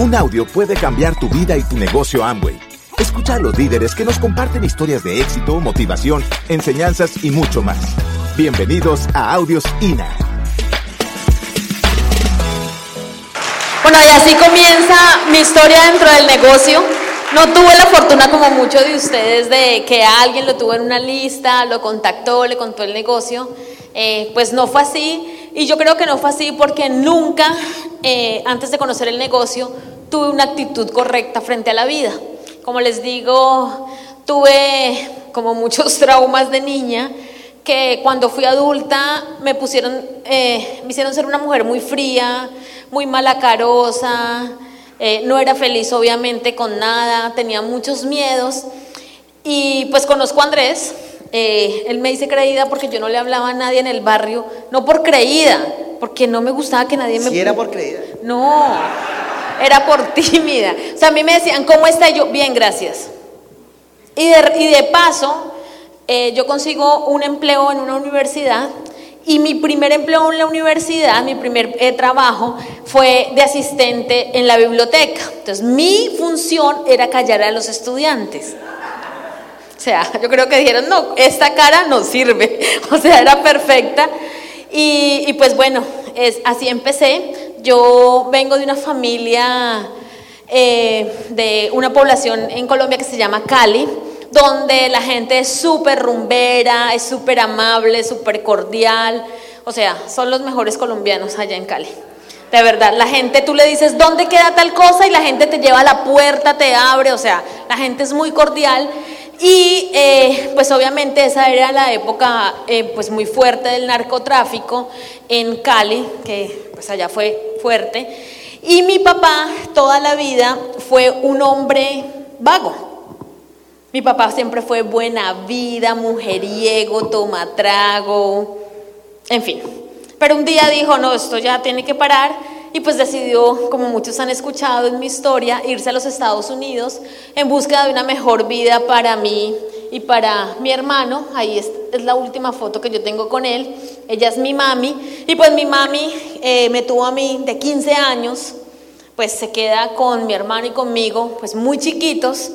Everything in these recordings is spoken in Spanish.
Un audio puede cambiar tu vida y tu negocio Amway. Escucha a los líderes que nos comparten historias de éxito, motivación, enseñanzas y mucho más. Bienvenidos a Audios INA. Bueno, y así comienza mi historia dentro del negocio. No tuve la fortuna como muchos de ustedes de que alguien lo tuvo en una lista, lo contactó, le contó el negocio. Eh, pues no fue así. Y yo creo que no fue así porque nunca, eh, antes de conocer el negocio, tuve una actitud correcta frente a la vida. Como les digo, tuve como muchos traumas de niña que cuando fui adulta me pusieron, eh, me hicieron ser una mujer muy fría, muy malacarosa, eh, no era feliz obviamente con nada, tenía muchos miedos y pues conozco a Andrés, eh, él me dice creída porque yo no le hablaba a nadie en el barrio, no por creída, porque no me gustaba que nadie me... Si era por creída. No, era por tímida. O sea, a mí me decían, ¿cómo está yo? Bien, gracias. Y de, y de paso, eh, yo consigo un empleo en una universidad y mi primer empleo en la universidad, mi primer eh, trabajo fue de asistente en la biblioteca. Entonces, mi función era callar a los estudiantes. O sea, yo creo que dijeron, no, esta cara no sirve. O sea, era perfecta. Y, pues bueno, es, así empecé. Yo vengo de una familia eh, de una población en Colombia que se llama Cali, donde la gente es súper rumbera, es súper amable, súper cordial. O sea, son los mejores colombianos allá en Cali. De verdad, la gente, tú le dices, ¿dónde queda tal cosa? Y la gente te lleva a la puerta, te abre, o sea, la gente es muy cordial. Y eh, pues obviamente esa era la época eh, pues muy fuerte del narcotráfico en Cali, que pues allá fue fuerte. Y mi papá toda la vida fue un hombre vago. Mi papá siempre fue buena vida, mujeriego, tomatrago, en fin. Pero un día dijo, no, esto ya tiene que parar y pues decidió, como muchos han escuchado en mi historia, irse a los Estados Unidos en búsqueda de una mejor vida para mí y para mi hermano. Ahí es, la última foto que yo tengo con él. Ella es mi mami. Y pues mi mami eh, me tuvo a mí de 15 años, pues se queda con mi hermano y conmigo, pues muy chiquitos.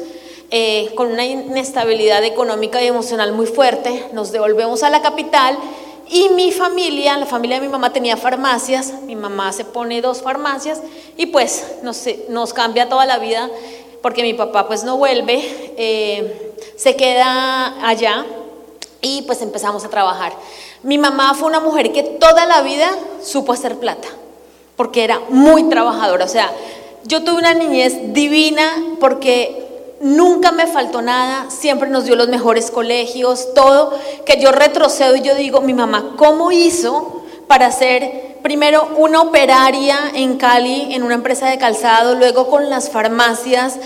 Eh, con una inestabilidad económica y emocional muy fuerte, nos devolvemos a la capital y mi familia, la familia de mi mamá tenía farmacias, mi mamá se pone dos farmacias y pues nos, nos cambia toda la vida porque mi papá pues no vuelve, eh, se queda allá y pues empezamos a trabajar. Mi mamá fue una mujer que toda la vida supo hacer plata, porque era muy trabajadora, o sea, yo tuve una niñez divina porque nunca me faltó nada, siempre nos dio los mejores colegios, todo, que yo retrocedo y yo digo, mi mamá, ¿cómo hizo para ser primero una operaria en Cali, en una empresa de calzado, luego con las farmacias?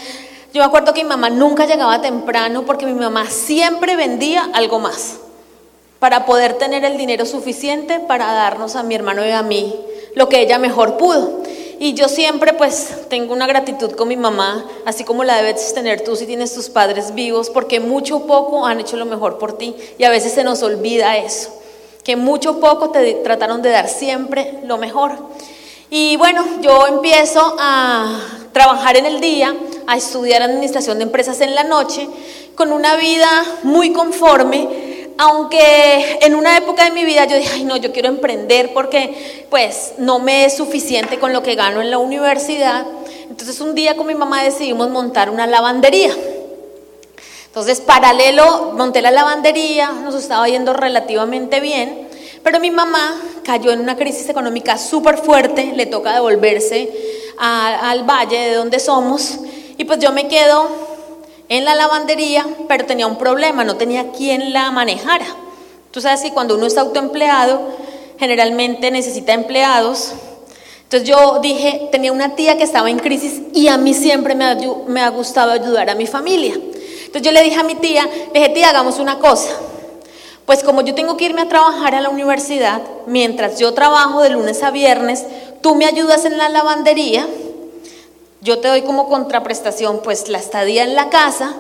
Yo me acuerdo que mi mamá nunca llegaba temprano porque mi mamá siempre vendía algo más para poder tener el dinero suficiente para darnos a mi hermano y a mí lo que ella mejor pudo. Y yo siempre pues tengo una gratitud con mi mamá, así como la debes tener tú si tienes tus padres vivos, porque mucho poco han hecho lo mejor por ti y a veces se nos olvida eso, que mucho poco te trataron de dar siempre lo mejor. Y bueno, yo empiezo a trabajar en el día, a estudiar administración de empresas en la noche, con una vida muy conforme, aunque en una época de mi vida yo dije, ay no, yo quiero emprender porque pues no me es suficiente con lo que gano en la universidad. Entonces un día con mi mamá decidimos montar una lavandería. Entonces paralelo monté la lavandería, nos estaba yendo relativamente bien, pero mi mamá cayó en una crisis económica súper fuerte, le toca devolverse al valle de donde somos y pues yo me quedo en la lavandería, pero tenía un problema, no tenía quien la manejara. Tú sabes que cuando uno es autoempleado, generalmente necesita empleados. Entonces yo dije, tenía una tía que estaba en crisis y a mí siempre me ha, me ha gustado ayudar a mi familia. Entonces yo le dije a mi tía, le dije, tía, hagamos una cosa. Pues como yo tengo que irme a trabajar a la universidad, mientras yo trabajo de lunes a viernes, tú me ayudas en la lavandería yo te doy como contraprestación pues la estadía en la casa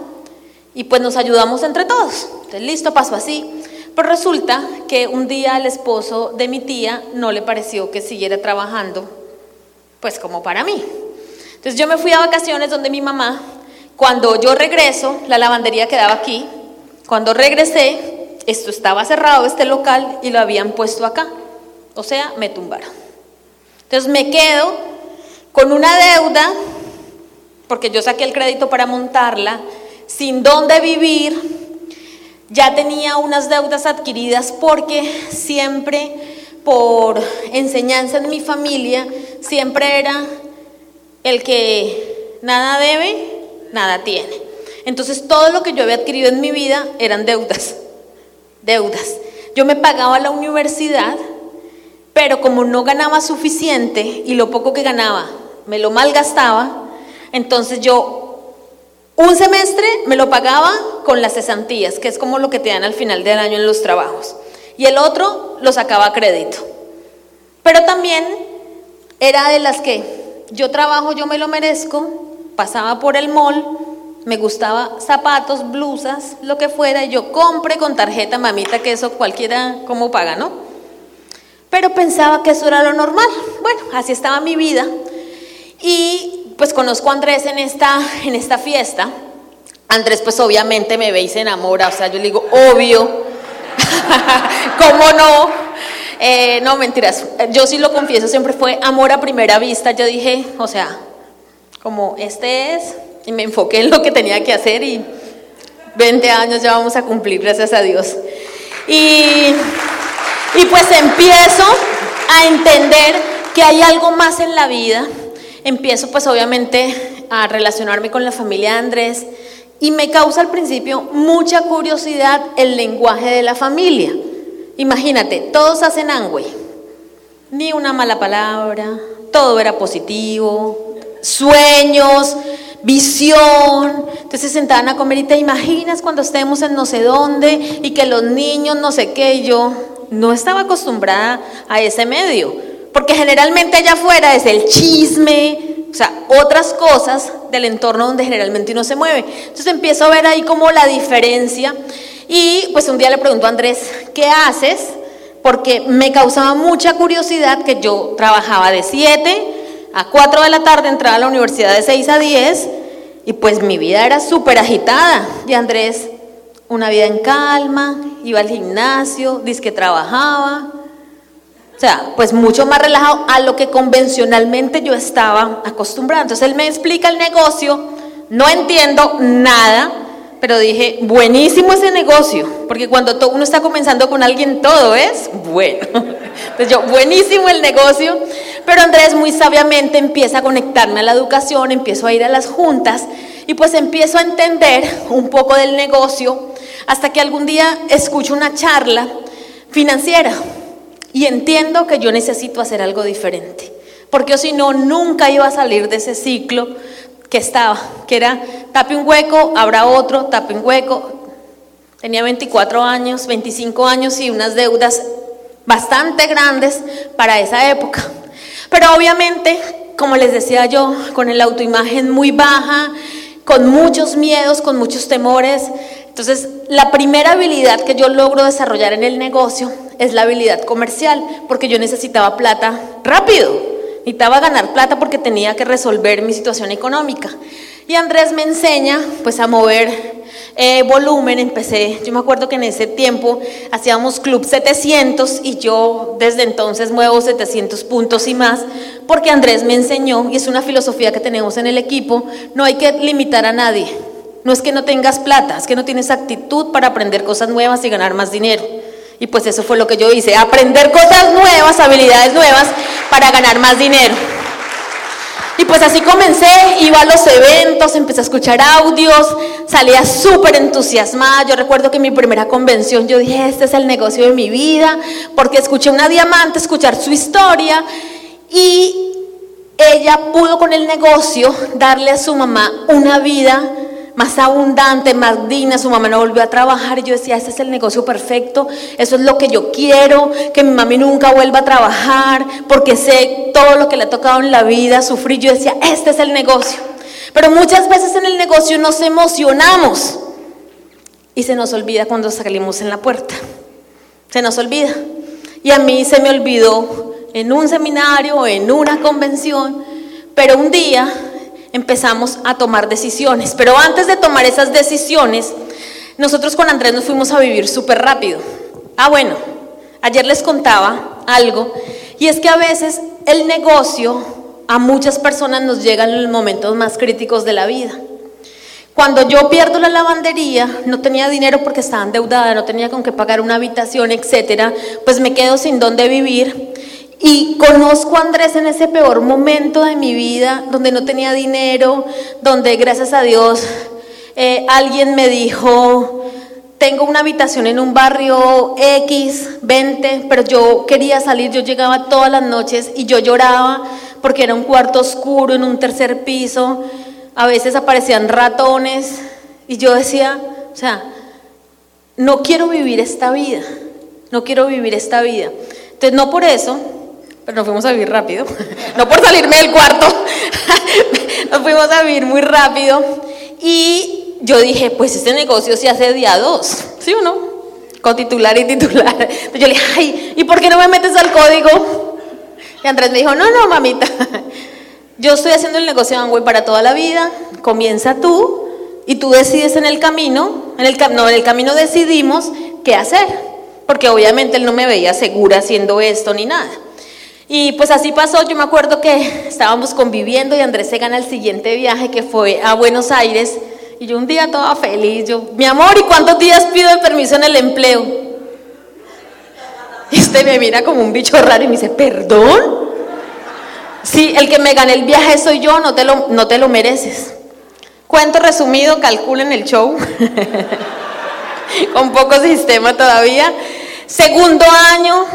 y pues nos ayudamos entre todos. Entonces, listo, pasó así. Pero resulta que un día el esposo de mi tía no le pareció que siguiera trabajando pues como para mí. Entonces yo me fui a vacaciones donde mi mamá, cuando yo regreso, la lavandería quedaba aquí, cuando regresé, esto estaba cerrado, este local, y lo habían puesto acá. O sea, me tumbaron. Entonces me quedo con una deuda, porque yo saqué el crédito para montarla, sin dónde vivir, ya tenía unas deudas adquiridas porque siempre, por enseñanza de mi familia, siempre era el que nada debe, nada tiene. Entonces todo lo que yo había adquirido en mi vida eran deudas, deudas. Yo me pagaba la universidad, pero como no ganaba suficiente y lo poco que ganaba me lo malgastaba, entonces yo un semestre me lo pagaba con las cesantías, que es como lo que te dan al final del año en los trabajos, y el otro lo sacaba a crédito. Pero también era de las que yo trabajo, yo me lo merezco, pasaba por el mall, me gustaba zapatos, blusas, lo que fuera, y yo compre con tarjeta, mamita, que eso cualquiera como paga, ¿no? Pero pensaba que eso era lo normal. Bueno, así estaba mi vida. Y pues conozco a Andrés en esta, en esta fiesta. Andrés pues obviamente me ve y enamora, o sea, yo le digo, obvio, ¿cómo no? Eh, no, mentiras, yo sí lo confieso, siempre fue amor a primera vista. Yo dije, o sea, como este es, y me enfoqué en lo que tenía que hacer y 20 años ya vamos a cumplir, gracias a Dios. Y, y pues empiezo a entender que hay algo más en la vida. Empiezo pues obviamente a relacionarme con la familia de Andrés y me causa al principio mucha curiosidad el lenguaje de la familia. Imagínate, todos hacen angüe, ni una mala palabra, todo era positivo, sueños, visión. Entonces se sentaban a comer y te imaginas cuando estemos en no sé dónde y que los niños no sé qué. Yo no estaba acostumbrada a ese medio, porque generalmente allá afuera es el chisme, o sea, otras cosas del entorno donde generalmente uno se mueve. Entonces empiezo a ver ahí como la diferencia y pues un día le pregunto a Andrés, ¿qué haces? Porque me causaba mucha curiosidad que yo trabajaba de 7 a 4 de la tarde, entraba a la universidad de 6 a 10 y pues mi vida era súper agitada. Y Andrés, una vida en calma, iba al gimnasio, dice que trabajaba. O sea, pues mucho más relajado a lo que convencionalmente yo estaba acostumbrada. Entonces él me explica el negocio, no entiendo nada, pero dije, buenísimo ese negocio, porque cuando uno está comenzando con alguien, todo es bueno. Entonces yo, buenísimo el negocio, pero Andrés muy sabiamente empieza a conectarme a la educación, empiezo a ir a las juntas y pues empiezo a entender un poco del negocio hasta que algún día escucho una charla financiera y entiendo que yo necesito hacer algo diferente, porque si no, nunca iba a salir de ese ciclo que estaba, que era tape un hueco, habrá otro, tape un hueco. Tenía 24 años, 25 años y unas deudas bastante grandes para esa época. Pero obviamente, como les decía yo, con el autoimagen muy baja, con muchos miedos, con muchos temores. Entonces, la primera habilidad que yo logro desarrollar en el negocio es la habilidad comercial, porque yo necesitaba plata rápido. Necesitaba ganar plata porque tenía que resolver mi situación económica. Y Andrés me enseña pues a mover eh, volumen. Empecé, yo me acuerdo que en ese tiempo hacíamos Club 700 y yo desde entonces muevo 700 puntos y más porque Andrés me enseñó y es una filosofía que tenemos en el equipo, no hay que limitar a nadie. No es que no tengas plata, es que no tienes actitud para aprender cosas nuevas y ganar más dinero. Y pues eso fue lo que yo hice, aprender cosas nuevas, habilidades nuevas para ganar más dinero. Y pues así comencé, iba a los eventos, empecé a escuchar audios, salía súper entusiasmada. Yo recuerdo que en mi primera convención yo dije, este es el negocio de mi vida, porque escuché una diamante, escuchar su historia y ella pudo con el negocio darle a su mamá una vida más abundante, más digna. Su mamá no volvió a trabajar y yo decía, ese es el negocio perfecto, eso es lo que yo quiero, que mi mami nunca vuelva a trabajar, porque sé todo lo que le ha tocado en la vida, sufrir. Yo decía, este es el negocio. Pero muchas veces en el negocio nos emocionamos y se nos olvida cuando salimos en la puerta. Se nos olvida. Y a mí se me olvidó en un seminario, en una convención, pero un día empezamos a tomar decisiones. Pero antes de tomar esas decisiones, nosotros con Andrés nos fuimos a vivir súper rápido. Ah, bueno, ayer les contaba algo, y es que a veces el negocio a muchas personas nos llega en los momentos más críticos de la vida. Cuando yo pierdo la lavandería, no tenía dinero porque estaba endeudada, no tenía con qué pagar una habitación, etcétera, pues me quedo sin dónde vivir. Y conozco a Andrés en ese peor momento de mi vida, donde no tenía dinero, donde gracias a Dios eh, alguien me dijo, tengo una habitación en un barrio X, 20, pero yo quería salir, yo llegaba todas las noches y yo lloraba porque era un cuarto oscuro en un tercer piso a veces aparecían ratones y yo decía, o sea, no quiero vivir esta vida, no quiero vivir esta vida. Entonces, no por eso, pero nos fuimos a vivir rápido, no por salirme del cuarto, nos fuimos a vivir muy rápido y yo dije, pues este negocio se hace día dos, ¿sí o no? Con titular y titular. Yo le dije, ay, ¿y por qué no me metes al código? Y Andrés me dijo, no, no, mamita, yo estoy haciendo el negocio de Amway para toda la vida, comienza tú y tú decides en el camino, en el, no, en el camino decidimos qué hacer, porque obviamente él no me veía segura haciendo esto ni nada. Y pues así pasó, yo me acuerdo que estábamos conviviendo y Andrés se gana el siguiente viaje que fue a Buenos Aires y yo un día toda feliz, yo, mi amor, ¿y cuántos días pido permiso en el empleo? Y este me mira como un bicho raro y me dice, ¿perdón? Sí, el que me gane el viaje soy yo, no te lo, no te lo mereces. Cuento resumido, calculen el show. con poco sistema todavía. Segundo año,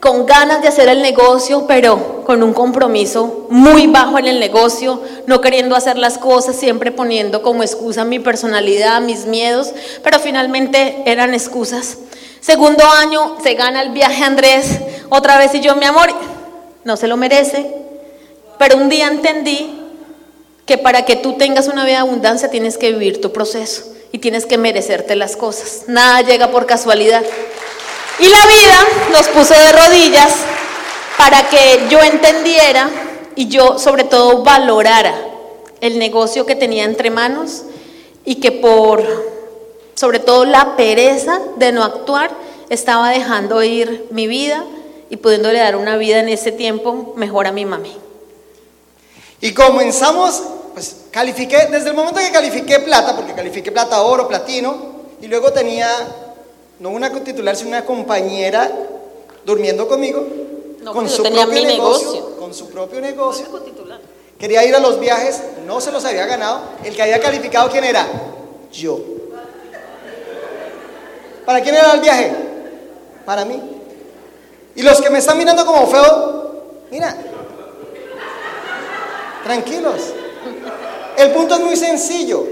con ganas de hacer el negocio, pero con un compromiso muy bajo en el negocio, no queriendo hacer las cosas, siempre poniendo como excusa mi personalidad, mis miedos, pero finalmente eran excusas. Segundo año, se gana el viaje Andrés, otra vez y yo, mi amor, no se lo merece, pero un día entendí que para que tú tengas una vida de abundancia tienes que vivir tu proceso y tienes que merecerte las cosas. Nada llega por casualidad. Y la vida nos puso de rodillas para que yo entendiera y yo sobre todo valorara el negocio que tenía entre manos y que por sobre todo la pereza de no actuar estaba dejando ir mi vida y pudiéndole dar una vida en ese tiempo mejor a mi mami. Y comenzamos, pues califiqué, desde el momento que califiqué plata, porque califiqué plata, oro, platino, y luego tenía, no una titular, sino una compañera durmiendo conmigo, con su propio negocio, con su propio negocio. Quería ir a los viajes, no se los había ganado. El que había calificado, ¿quién era? Yo. ¿Para quién era el viaje? Para mí. Y los que me están mirando como feo, mira, Tranquilos. El punto es muy sencillo.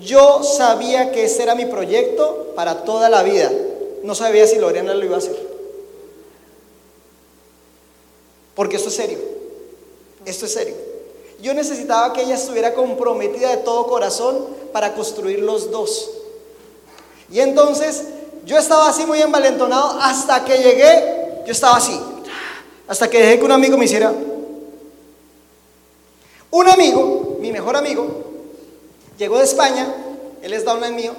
Yo sabía que ese era mi proyecto para toda la vida. No sabía si Lorena lo iba a hacer. Porque esto es serio. Esto es serio. Yo necesitaba que ella estuviera comprometida de todo corazón para construir los dos. Y entonces yo estaba así muy envalentonado hasta que llegué, yo estaba así. Hasta que dejé que un amigo me hiciera, un amigo, mi mejor amigo, llegó de España, él es downline mío,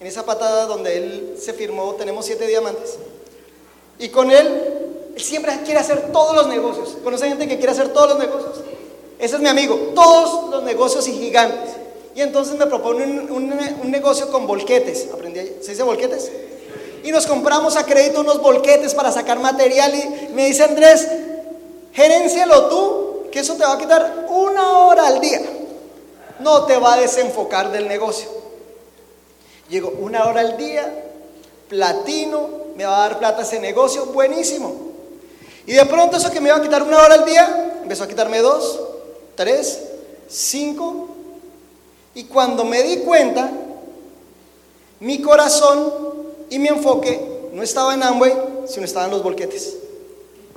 en esa patada donde él se firmó, tenemos siete diamantes. Y con él, él siempre quiere hacer todos los negocios. ¿Conoce gente que quiere hacer todos los negocios? Ese es mi amigo, todos los negocios y gigantes. Y entonces me propone un, negocio con volquetes. Aprendí, ¿se dice volquetes? Y nos compramos a crédito unos volquetes para sacar material. Y me dice Andrés, gerencialo tú que eso te va a quitar una hora al día. No te va a desenfocar del negocio. Llego una hora al día, platino, me va a dar plata ese negocio, buenísimo. Y de pronto eso que me iba a quitar una hora al día, empezó a quitarme dos, tres, cinco. Y cuando me di cuenta, mi corazón y mi enfoque no estaba en Amway, sino estaba en los bolquetes.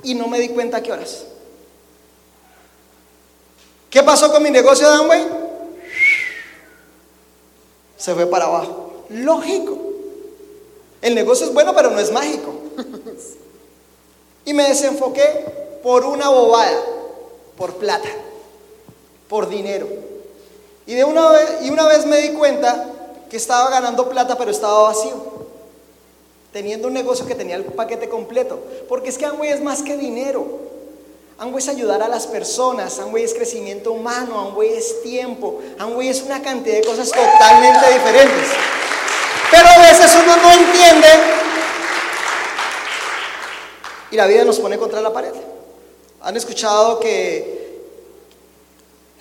Y no me di cuenta qué horas. ¿Qué pasó con mi negocio de Amway? Se fue para abajo. Lógico. El negocio es bueno, pero no es mágico. Y me desenfoqué por una bobada, por plata. por dinero. Y, de una vez, y una vez me di cuenta que estaba ganando plata, pero estaba vacío. Teniendo un negocio que tenía el paquete completo. Porque es que Amway es más que dinero. Amway es ayudar a las personas, Amway es crecimiento humano, Amway es tiempo, Amway es una cantidad de cosas totalmente diferentes. Pero a veces uno no entiende y la vida nos pone contra la pared. ¿Han escuchado que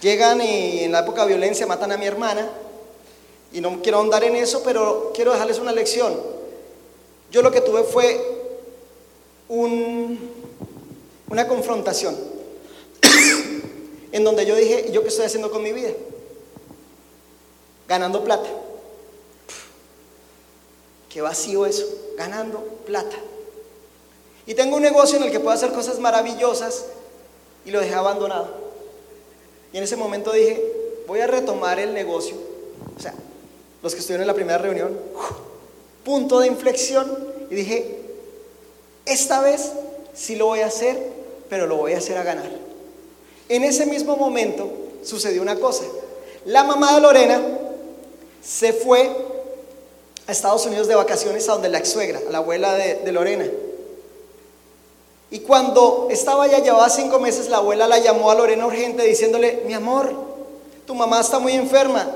llegan y en la época de violencia matan a mi hermana? Y no quiero ahondar en eso, pero quiero dejarles una lección. Yo lo que tuve fue un una confrontación en donde yo dije, ¿yo qué estoy haciendo con mi vida? Ganando plata. Qué vacío eso, ganando plata. Y tengo un negocio en el que puedo hacer cosas maravillosas y lo dejé abandonado. Y en ese momento dije, voy a retomar el negocio. O sea, los que estuvieron en la primera reunión, punto de inflexión. Y dije, esta vez sí lo voy a hacer pero lo voy a hacer a ganar. En ese mismo momento sucedió una cosa. La mamá de Lorena se fue a Estados Unidos de vacaciones a donde la ex suegra, la abuela de, Lorena. Y cuando estaba ya llevaba cinco meses, la abuela la llamó a Lorena urgente diciéndole, mi amor, tu mamá está muy enferma.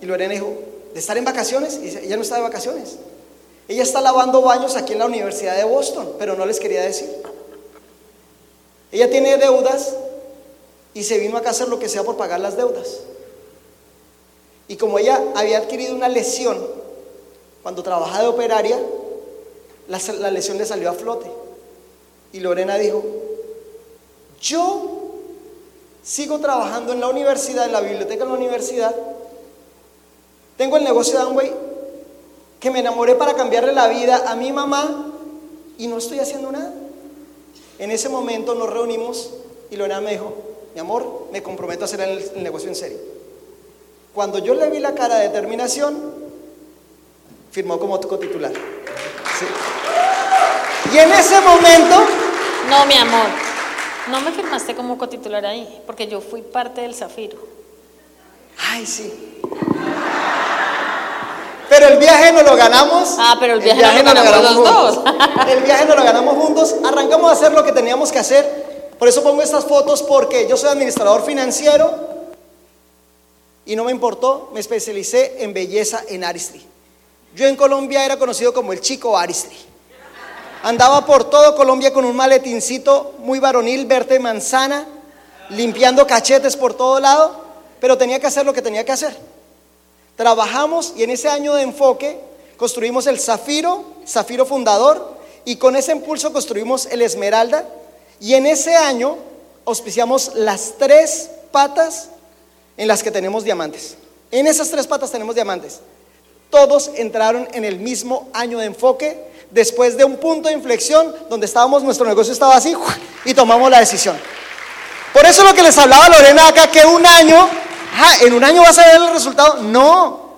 Y Lorena dijo, ¿de estar en vacaciones? Y ella no está de vacaciones. Ella está lavando baños aquí en la Universidad de Boston, pero no les quería decir. Ella tiene deudas y se vino acá a hacer lo que sea por pagar las deudas. Y como ella había adquirido una lesión cuando trabajaba de operaria, la, lesión le salió a flote. Y Lorena dijo, yo sigo trabajando en la universidad, en la biblioteca de la universidad, tengo el negocio de Amway, que me enamoré para cambiarle la vida a mi mamá y no estoy haciendo nada. En ese momento nos reunimos y Lorena me dijo, mi amor, me comprometo a hacer el, negocio en serio. Cuando yo le vi la cara de determinación, firmó como cotitular. ¿Sí? Y en ese momento... No, mi amor, no me firmaste como cotitular ahí, porque yo fui parte del Zafiro. Ay, sí. Pero el viaje no lo ganamos. Ah, pero el viaje, no, lo ganamos, los dos. el viaje no lo ganamos juntos. Arrancamos a hacer lo que teníamos que hacer. Por eso pongo estas fotos porque yo soy administrador financiero y no me importó, me especialicé en belleza en Aristri. Yo en Colombia era conocido como el chico Aristri. Andaba por todo Colombia con un maletincito muy varonil, verde manzana, limpiando cachetes por todo lado, pero tenía que hacer lo que tenía que hacer. Trabajamos y en ese año de enfoque construimos el Zafiro, Zafiro fundador, y con ese impulso construimos el Esmeralda, y en ese año auspiciamos las tres patas en las que tenemos diamantes. En esas tres patas tenemos diamantes. Todos entraron en el mismo año de enfoque, después de un punto de inflexión donde estábamos, nuestro negocio estaba así, y tomamos la decisión. Por eso lo que les hablaba Lorena acá, que un año ¿en un año vas a ver el resultado? No.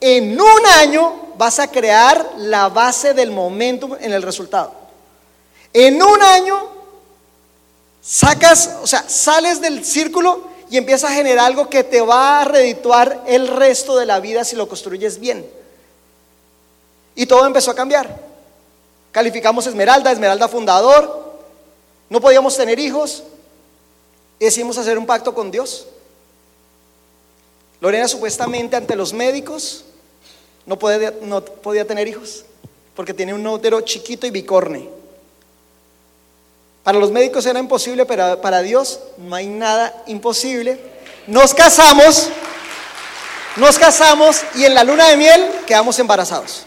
En un año vas a crear la base del momentum en el resultado. En un año sacas, o sea, sales del círculo y empiezas a generar algo que te va a redituar el resto de la vida si lo construyes bien. Y todo empezó a cambiar. Calificamos Esmeralda, Esmeralda fundador. No podíamos tener hijos. Y decidimos hacer un pacto con Dios. Lorena supuestamente ante los médicos no, podía tener hijos porque tiene un útero chiquito y bicorne. Para los médicos era imposible, pero para Dios no hay nada imposible. Nos casamos, nos casamos y en la luna de miel quedamos embarazados.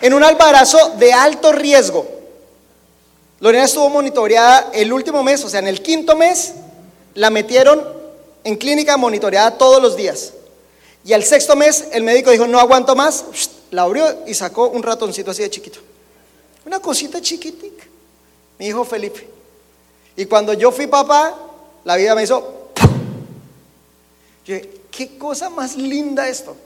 En un embarazo de alto riesgo. Lorena estuvo monitoreada el último mes, o sea, en el quinto mes, la metieron en clínica monitoreada todos los días. Y al sexto mes el médico dijo, no aguanto más, la abrió y sacó un ratoncito así de chiquito. Una cosita chiquitica. Mi hijo Felipe. Y cuando yo fui papá, la vida me hizo... Yo dije, qué cosa más linda esto.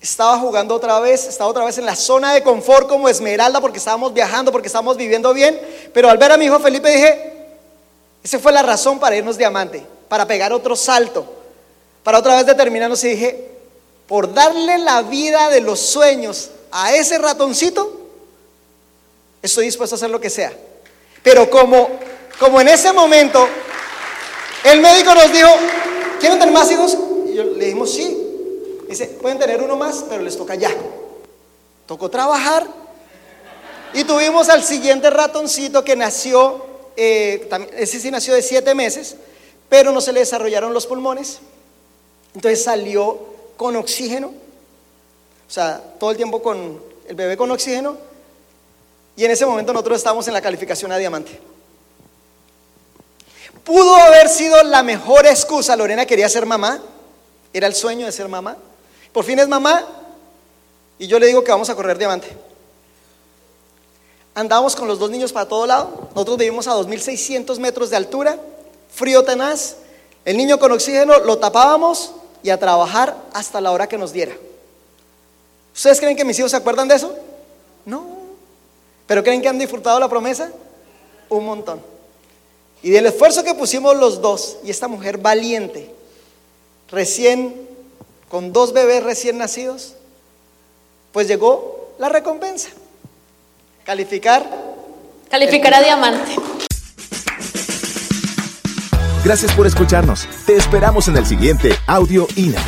Estaba jugando otra vez, estaba otra vez en la zona de confort como Esmeralda porque estábamos viajando, porque estábamos viviendo bien. Pero al ver a mi hijo Felipe dije, Esa fue la razón para irnos diamante, para pegar otro salto, para otra vez determinarnos y dije, por darle la vida de los sueños a ese ratoncito, estoy dispuesto a hacer lo que sea. Pero como, como en ese momento el médico nos dijo, ¿quieren tener más hijos? Y yo le dijimos, sí. Dice, pueden tener uno más, pero les toca ya. Tocó trabajar y tuvimos al siguiente ratoncito que nació, eh, ese sí nació de siete meses, pero no se le desarrollaron los pulmones. Entonces salió con oxígeno, o sea, todo el tiempo con el bebé con oxígeno. Y en ese momento nosotros estábamos en la calificación a diamante. Pudo haber sido la mejor excusa. Lorena quería ser mamá, era el sueño de ser mamá. Por fin es mamá y yo le digo que vamos a correr diamante. Andábamos con los dos niños para todo lado. Nosotros vivimos a 2.600 metros de altura, frío tenaz. El niño con oxígeno lo tapábamos y a trabajar hasta la hora que nos diera. ¿Ustedes creen que mis hijos se acuerdan de eso? No. ¿Pero creen que han disfrutado la promesa? Un montón. Y del esfuerzo que pusimos los dos y esta mujer valiente, recién, con dos bebés recién nacidos, pues llegó la recompensa. Calificar. Calificar a diamante. Gracias por escucharnos. Te esperamos en el siguiente Audio INA.